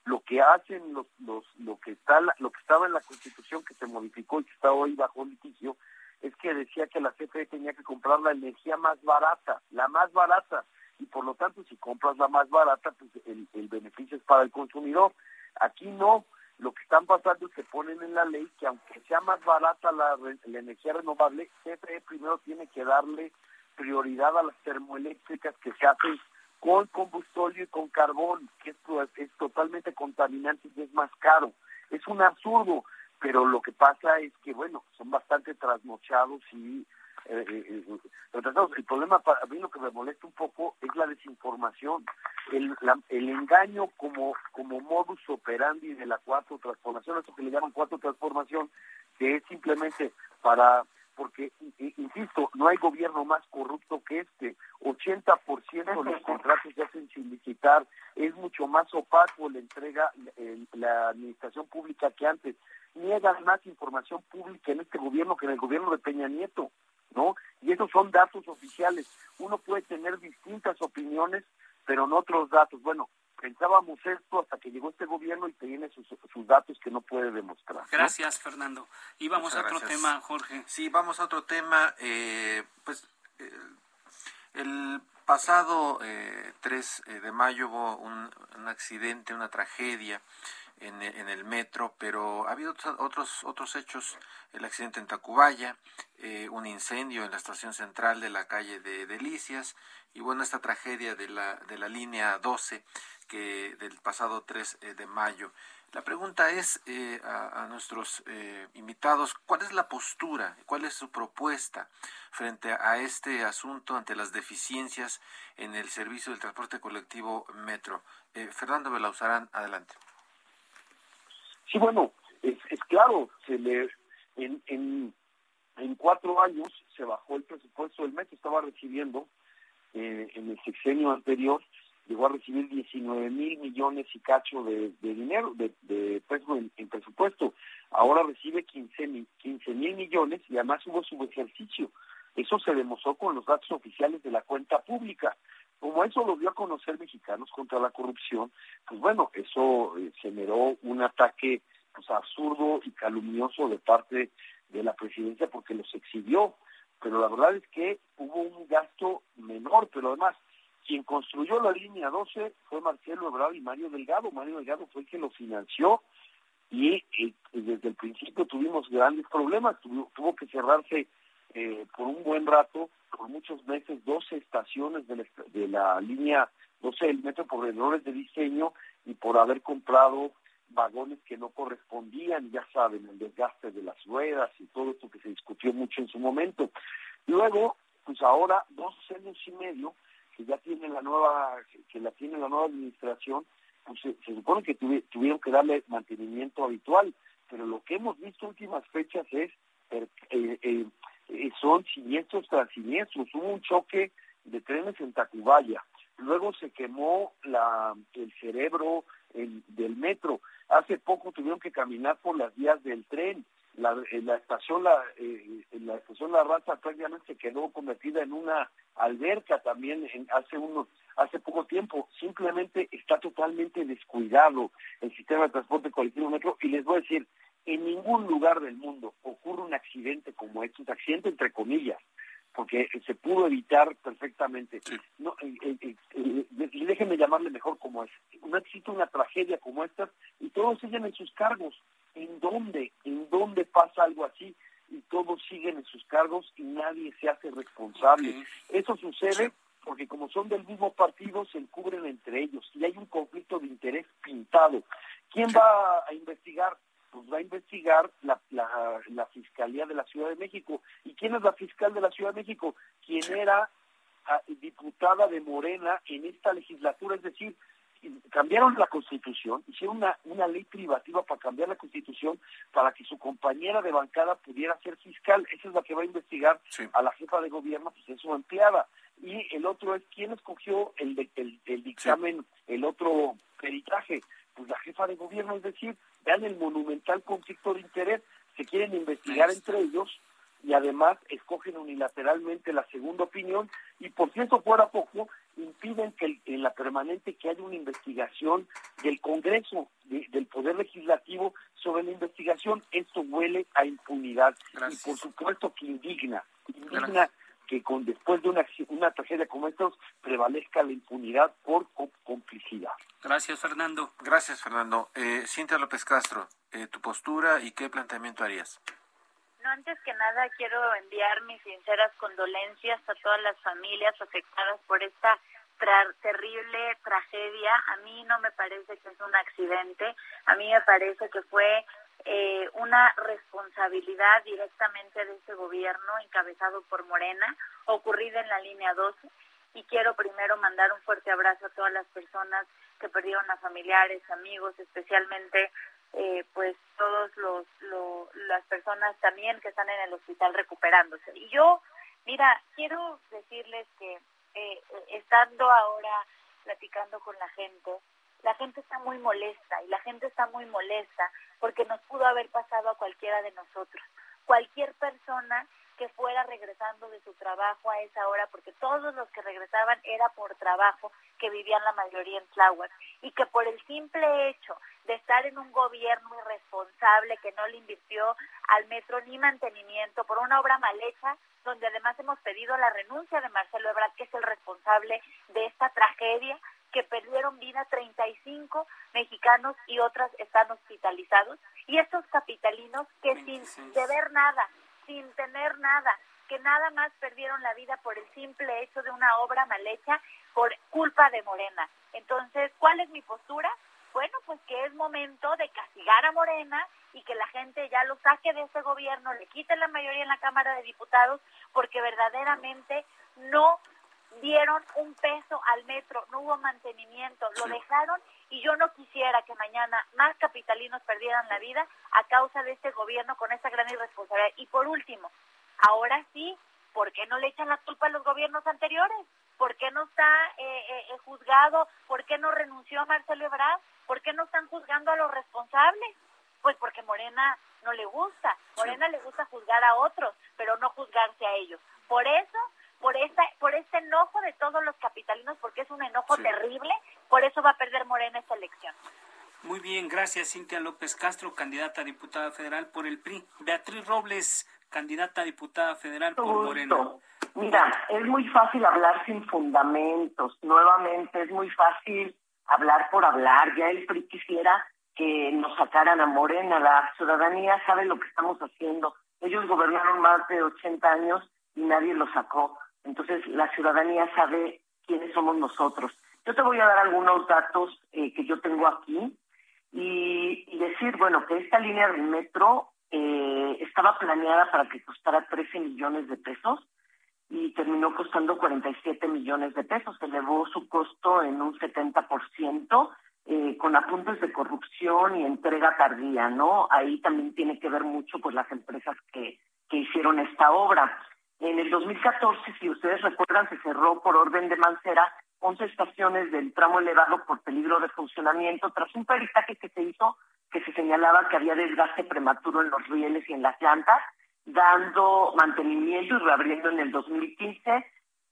Lo que hacen los, los lo que está lo que estaba en la Constitución que se modificó y que está hoy bajo litigio es que decía que la CFE tenía que comprar la energía más barata, la más barata. Y por lo tanto, si compras la más barata, pues el, el beneficio es para el consumidor. Aquí no lo que están pasando es que ponen en la ley que aunque sea más barata la, energía renovable, CFE primero tiene que darle prioridad a las termoeléctricas que se hacen con combustorio y con carbón, que es, es totalmente contaminante y es más caro. Es un absurdo, pero lo que pasa es que, bueno, son bastante trasnochados y eh, eh, eh el problema para mí lo que me molesta un poco es la desinformación, el, el engaño como, como modus operandi de la cuatro transformación, eso que le llaman cuatro transformación, que es simplemente para, porque, insisto, no hay gobierno más corrupto que este, 80% de los contratos se hacen sin licitar, es mucho más opaco la entrega, la administración pública que antes, niegan más información pública en este gobierno que en el gobierno de Peña Nieto. ¿No? Y esos son datos oficiales. Uno puede tener distintas opiniones, pero no otros datos. Bueno, pensábamos esto hasta que llegó este gobierno y tiene sus, sus datos que no puede demostrar. Gracias, Fernando. Y vamos a otro tema, Jorge. Sí, vamos a otro tema. Eh, pues eh, el pasado eh, 3 eh, de mayo hubo un, un accidente, una tragedia en, en, el metro, pero ha habido otros otros hechos, el accidente en Tacubaya, eh, un incendio en la estación central de la calle de Delicias y bueno, esta tragedia de la, de la línea 12 que del pasado 3 eh, de mayo. La pregunta es eh, a, a, nuestros eh, invitados, ¿cuál es la postura, cuál es su propuesta frente a este asunto ante las deficiencias en el servicio del transporte colectivo Metro? Eh, Fernando Belauzarán, adelante. Sí, bueno, es, es claro, se le en, en, cuatro años se bajó el presupuesto del metro, estaba recibiendo eh, en el sexenio anterior, llegó a recibir 19 mil millones y cacho de, de dinero, de, de peso en, en, presupuesto. Ahora recibe 15 mil 15 millones y además hubo su ejercicio. Eso se demostró con los datos oficiales de la cuenta pública. Como eso lo dio a conocer mexicanos contra la corrupción, pues bueno, eso eh, generó un ataque pues absurdo y calumnioso de parte de la presidencia porque los exhibió. Pero la verdad es que hubo un gasto menor, pero además quien construyó la línea 12 fue Marcelo Ebrard y Mario Delgado. Mario Delgado fue el que lo financió y, y desde el principio tuvimos grandes problemas. Tuvo, tuvo que cerrarse eh, por un buen rato, por muchos meses, 12 estaciones de la, de la línea 12 del metro por errores de diseño y por haber comprado vagones que no correspondían, ya saben, el desgaste de las ruedas y todo esto que se discutió mucho en su momento. Luego, pues ahora, dos años y medio, que ya tiene la nueva, que la tiene la nueva administración, pues se, supone que tuvi, tuvieron que darle mantenimiento habitual, pero lo que hemos visto últimas fechas es eh, eh, eh, son siniestros tras siniestros. Hubo un choque de trenes en Tacubaya, luego se quemó la, el cerebro el, del metro. Hace poco tuvieron que caminar por las vías del tren. La, la estación la, eh, la estación La Raza prácticamente se quedó convertida en una alberca también en, hace unos hace poco tiempo. Simplemente está totalmente descuidado el sistema de transporte colectivo metro y les voy a decir, en ningún lugar del mundo ocurre un accidente como este, un accidente entre comillas, porque se pudo evitar perfectamente. Sí. No, eh, eh, eh, déjenme llamarle mejor como es. No existe una tragedia como esta y todos siguen en sus cargos. ¿En dónde? ¿En dónde pasa algo así? y todos siguen en sus cargos y nadie se hace responsable. Eso sucede porque como son del mismo partido se encubren entre ellos y hay un conflicto de interés pintado. ¿Quién va a investigar? Pues va a investigar la, la, Fiscalía de la Ciudad de México. ¿Y quién es la fiscal de la Ciudad de México? Quien era ah, diputada de Morena en esta legislatura, es decir, cambiaron la constitución, hicieron una, una ley privativa para cambiar la constitución para que su compañera de bancada pudiera ser fiscal. Esa es la que va a investigar a la jefa de gobierno, pues es su empleada. Y el otro es quién escogió el, el, dictamen, el otro peritaje. Pues la jefa de gobierno, es decir, vean el monumental conflicto de interés, se quieren investigar entre ellos y además escogen unilateralmente la segunda opinión y por si eso fuera poco, impiden que en la permanente que haya una investigación del Congreso, del Poder Legislativo sobre la investigación. Esto huele a impunidad y por supuesto que indigna, indigna que con después de una, una tragedia como esta prevalezca la impunidad por complicidad. Gracias, Fernando. Gracias, Fernando. Eh, Cintia López Castro, eh, tu postura y qué planteamiento harías antes que nada quiero enviar mis sinceras condolencias a todas las familias afectadas por esta terrible tragedia. A mí no me parece que es un accidente, a mí me parece que fue eh, una responsabilidad directamente de ese gobierno encabezado por Morena, ocurrida en la línea 12. Y quiero primero mandar un fuerte abrazo a todas las personas que perdieron a familiares, amigos, especialmente eh, pues todos los, las personas también que están en el hospital recuperándose. Y yo, mira, quiero decirles que eh, estando ahora platicando con la gente, la gente está muy molesta y la gente está muy molesta porque nos pudo haber pasado a cualquiera de nosotros. Cualquier persona que fuera regresando de su trabajo a esa hora, porque todos los que regresaban era por trabajo, que vivían la mayoría en Tláhuac, y que por el simple hecho de estar en un gobierno irresponsable que no le invirtió al metro ni mantenimiento, por una obra mal hecha, donde además hemos pedido la renuncia de Marcelo Ebrard, que es el responsable de esta tragedia, que perdieron vida 35 mexicanos y otras están hospitalizados, y estos capitalinos que sin deber nada, sin tener nada, que nada más perdieron la vida por el simple hecho de una obra mal hecha por culpa de Morena. Entonces, ¿cuál es mi postura? Bueno, pues que es momento de castigar a Morena y que la gente ya lo saque de ese gobierno, le quite la mayoría en la Cámara de Diputados, porque verdaderamente no dieron un peso al metro, no hubo mantenimiento, lo dejaron y yo no quisiera que mañana más capitalinos perdieran la vida a causa de este gobierno con esta gran irresponsabilidad. Y por último, ahora sí, ¿por qué no le echan la culpa a los gobiernos anteriores? ¿Por qué no está eh, eh, eh, juzgado? ¿Por qué no renunció Marcelo Ebrard? ¿Por qué no están juzgando a los responsables? Pues porque Morena no le gusta. Morena le gusta juzgar a otros, pero no juzgarse a ellos. Por eso por esta, por este enojo de todos los capitalinos, porque es un enojo terrible, por eso va a perder Morena esta elección. Muy bien, gracias Cintia López Castro, candidata a diputada federal por el PRI. Beatriz Robles, candidata a diputada federal por Morena. Mira, es muy fácil hablar sin fundamentos. Nuevamente, es muy fácil hablar por hablar. Ya el PRI quisiera que nos sacaran a Morena. La ciudadanía sabe lo que estamos haciendo. Ellos gobernaron más de 80 años y nadie lo sacó. Entonces la ciudadanía sabe quiénes somos nosotros. Yo te voy a dar algunos datos eh, que yo tengo aquí y, decir, bueno, que esta línea del metro eh, estaba planeada para que costara 13 millones de pesos y terminó costando 47 millones de pesos. Se elevó su costo en un 70%. Eh, con apuntes de corrupción y entrega tardía, ¿no? Ahí también tiene que ver mucho pues las empresas que, que hicieron esta obra. En el 2014, si ustedes recuerdan, se cerró por orden de Mancera 11 estaciones del tramo elevado por peligro de funcionamiento tras un peritaje que se hizo que se señalaba que había desgaste prematuro en los rieles y en las llantas, dando mantenimiento y reabriendo en el 2015.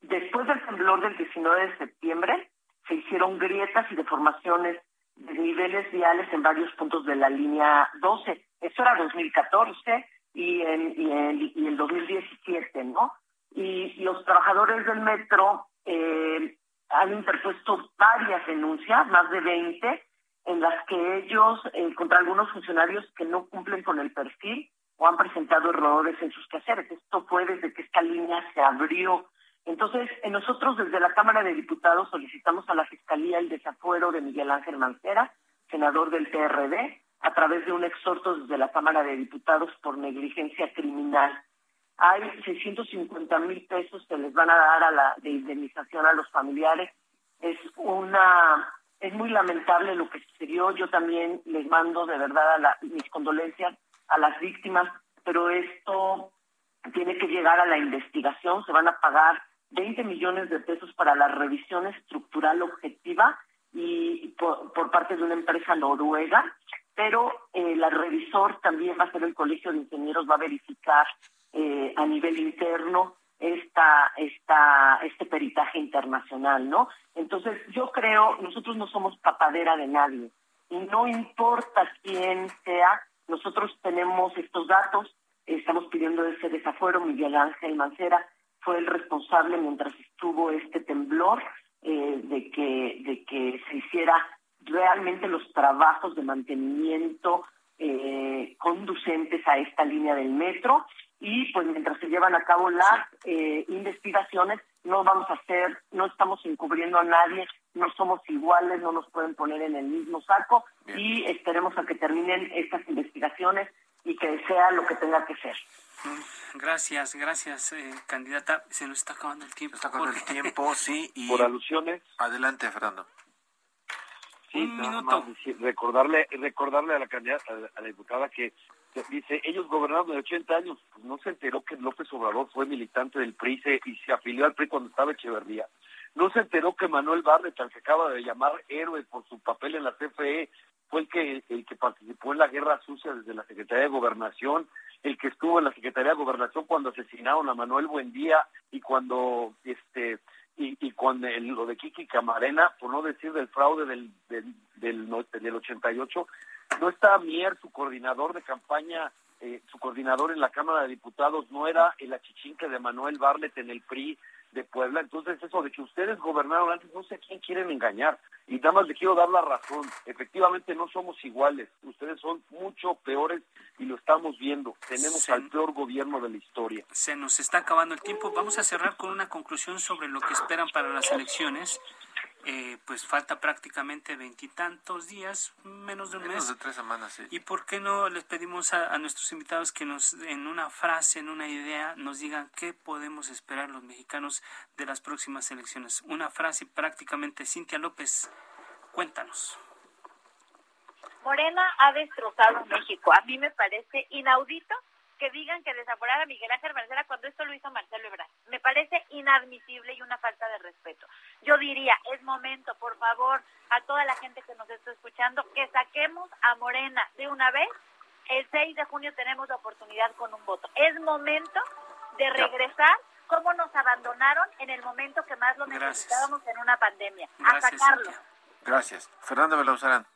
Después del temblor del 19 de septiembre, se hicieron grietas y deformaciones de niveles viales en varios puntos de la línea 12. Eso era 2014 y en, y en, y el 2017, ¿no? Y los trabajadores del metro eh, han interpuesto varias denuncias, más de 20, en las que ellos, eh, contra algunos funcionarios que no cumplen con el perfil o han presentado errores en sus quehaceres. Esto fue desde que esta línea se abrió. Entonces, nosotros desde la Cámara de Diputados solicitamos a la Fiscalía el desafuero de Miguel Ángel Mancera, senador del PRD, a través de un exhorto desde la Cámara de Diputados por negligencia criminal. Hay 650 mil pesos que les van a dar a la de indemnización a los familiares. Es una es muy lamentable lo que sucedió. Yo también les mando de verdad a mis condolencias a las víctimas, pero esto tiene que llegar a la investigación. Se van a pagar 20 millones de pesos para la revisión estructural objetiva y por, parte de una empresa noruega, pero eh, la revisor también va a ser el Colegio de Ingenieros, va a verificar eh, a nivel interno esta, esta, este peritaje internacional, ¿no? Entonces, yo creo, nosotros no somos papadera de nadie y no importa quién sea, nosotros tenemos estos datos, estamos pidiendo ese desafuero, Miguel Ángel Mancera fue el responsable mientras estuvo este temblor eh, de que de que se hiciera realmente los trabajos de mantenimiento eh, conducentes a esta línea del metro y pues mientras se llevan a cabo las eh, investigaciones no vamos a hacer, no estamos encubriendo a nadie, no somos iguales, no nos pueden poner en el mismo saco y esperemos a que terminen estas investigaciones y que sea lo que tenga que ser. Mm, gracias, gracias, eh, candidata. Se nos está acabando el tiempo. Está acabando el tiempo, sí. Y Por alusiones. Adelante, Fernando. Sí, Un minuto. recordarle, recordarle a la candidata, a la diputada que dice, ellos gobernaron de 80 años, pues no se enteró que López Obrador fue militante del PRI y se afilió al PRI cuando estaba Echeverría. No se enteró que Manuel Barlet, al que acaba de llamar héroe por su papel en la CFE, fue el que, el que participó en la guerra sucia desde la Secretaría de Gobernación, el que estuvo en la Secretaría de Gobernación cuando asesinaron a Manuel Buendía y cuando este y, y con lo de Kiki Camarena, por no decir del fraude del, del, del, del 88, no está Mier, su coordinador de campaña, eh, su coordinador en la Cámara de Diputados, no era el achichinque de Manuel Barlet en el PRI de Puebla. Entonces, eso de que ustedes gobernaron antes, no sé a quién quieren engañar. Y nada más le quiero dar la razón. Efectivamente, no somos iguales. Ustedes son mucho peores y lo estamos viendo. Tenemos al peor gobierno de la historia. Se nos está acabando el tiempo. Vamos a cerrar con una conclusión sobre lo que esperan para las elecciones. Eh, pues falta prácticamente veintitantos días, menos de un menos de tres semanas, sí. ¿Y por qué no les pedimos a, nuestros invitados que nos, en una frase, en una idea, nos digan qué podemos esperar los mexicanos de las próximas elecciones? Una frase prácticamente, Cintia López, cuéntanos. Morena ha destrozado México. A mí me parece inaudito que digan que desaforar a Miguel Ángel Mancera cuando esto lo hizo Marcelo Ebrard. Me parece inadmisible y una falta de respeto. Yo diría, es momento, por favor, a toda la gente que nos está escuchando, que saquemos a Morena de una vez. El 6 de junio tenemos la oportunidad con un voto. Es momento de regresar como nos abandonaron en el momento que más lo necesitábamos en una pandemia. a sacarlo. Gracias. Fernando Belauzarán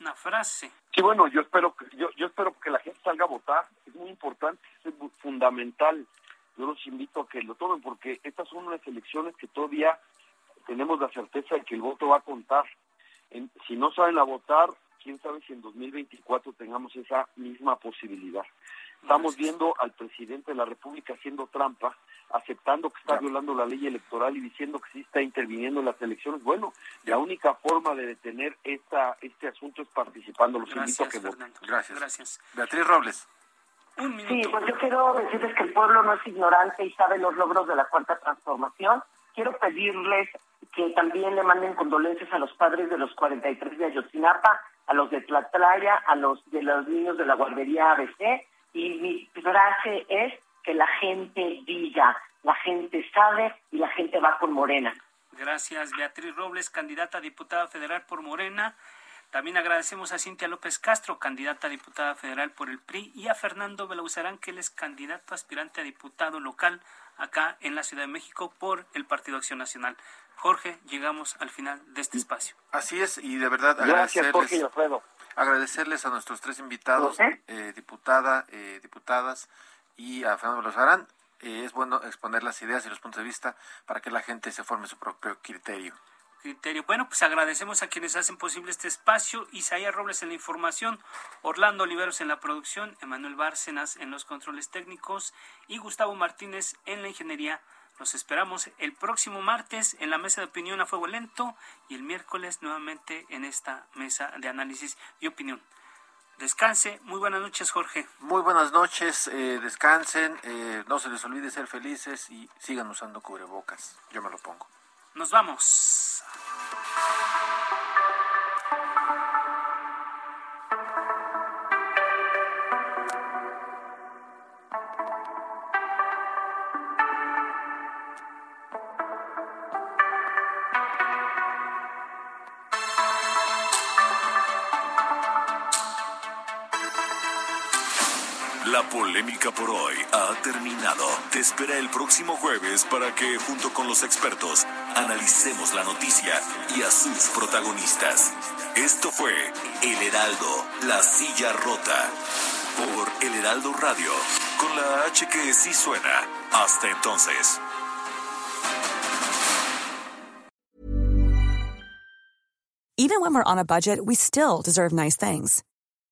una frase. Sí, bueno, yo espero que yo, yo espero que la gente salga a votar. Es muy importante, es fundamental. Yo los invito a que lo tomen porque estas son unas elecciones que todavía tenemos la certeza de que el voto va a contar. si no salen a votar, quién sabe si en 2024 tengamos esa misma posibilidad. Estamos viendo al presidente de la República haciendo trampa, aceptando que está violando la ley electoral y diciendo que sí está interviniendo en las elecciones. Bueno, la única forma de detener esta, este asunto es participando. Los invito a que voten. Gracias. Gracias. Beatriz Robles. Sí, pues yo quiero decirles que el pueblo no es ignorante y sabe los logros de la cuarta transformación. Quiero pedirles que también le manden condolencias a los padres de los 43 de Ayotzinapa, a los de Tlatlaya, a los de los niños de la guardería ABC y mi frase es que la gente diga, la gente sabe y la gente va con Morena. Gracias, Beatriz Robles, candidata a diputada federal por Morena. También agradecemos a Cintia López Castro, candidata a diputada federal por el PRI, y a Fernando Belauzarán, que él es candidato aspirante a diputado local acá en la Ciudad de México por el Partido Acción Nacional. Jorge, llegamos al final de este espacio. Así es, y de verdad Gracias, Jorge y Alfredo agradecerles a nuestros tres invitados, eh, diputada, eh, diputadas y a Fernando Lozarán. Eh, es bueno exponer las ideas y los puntos de vista para que la gente se forme su propio criterio. criterio. Bueno, pues agradecemos a quienes hacen posible este espacio. Isaías Robles en la información, Orlando Oliveros en la producción, Emanuel Bárcenas en los controles técnicos y Gustavo Martínez en la ingeniería. Los esperamos el próximo martes en la mesa de opinión a fuego lento y el miércoles nuevamente en esta mesa de análisis y opinión. Descanse. Muy buenas noches, Jorge. Muy buenas noches. Eh, descansen. Eh, no se les olvide ser felices y sigan usando cubrebocas. Yo me lo pongo. Nos vamos. La polémica por hoy ha terminado. Te espera el próximo jueves para que, junto con los expertos, analicemos la noticia y a sus protagonistas. Esto fue El Heraldo, la silla rota, por El Heraldo Radio, con la H que sí suena. Hasta entonces. Even when we're on a budget, we still deserve nice things.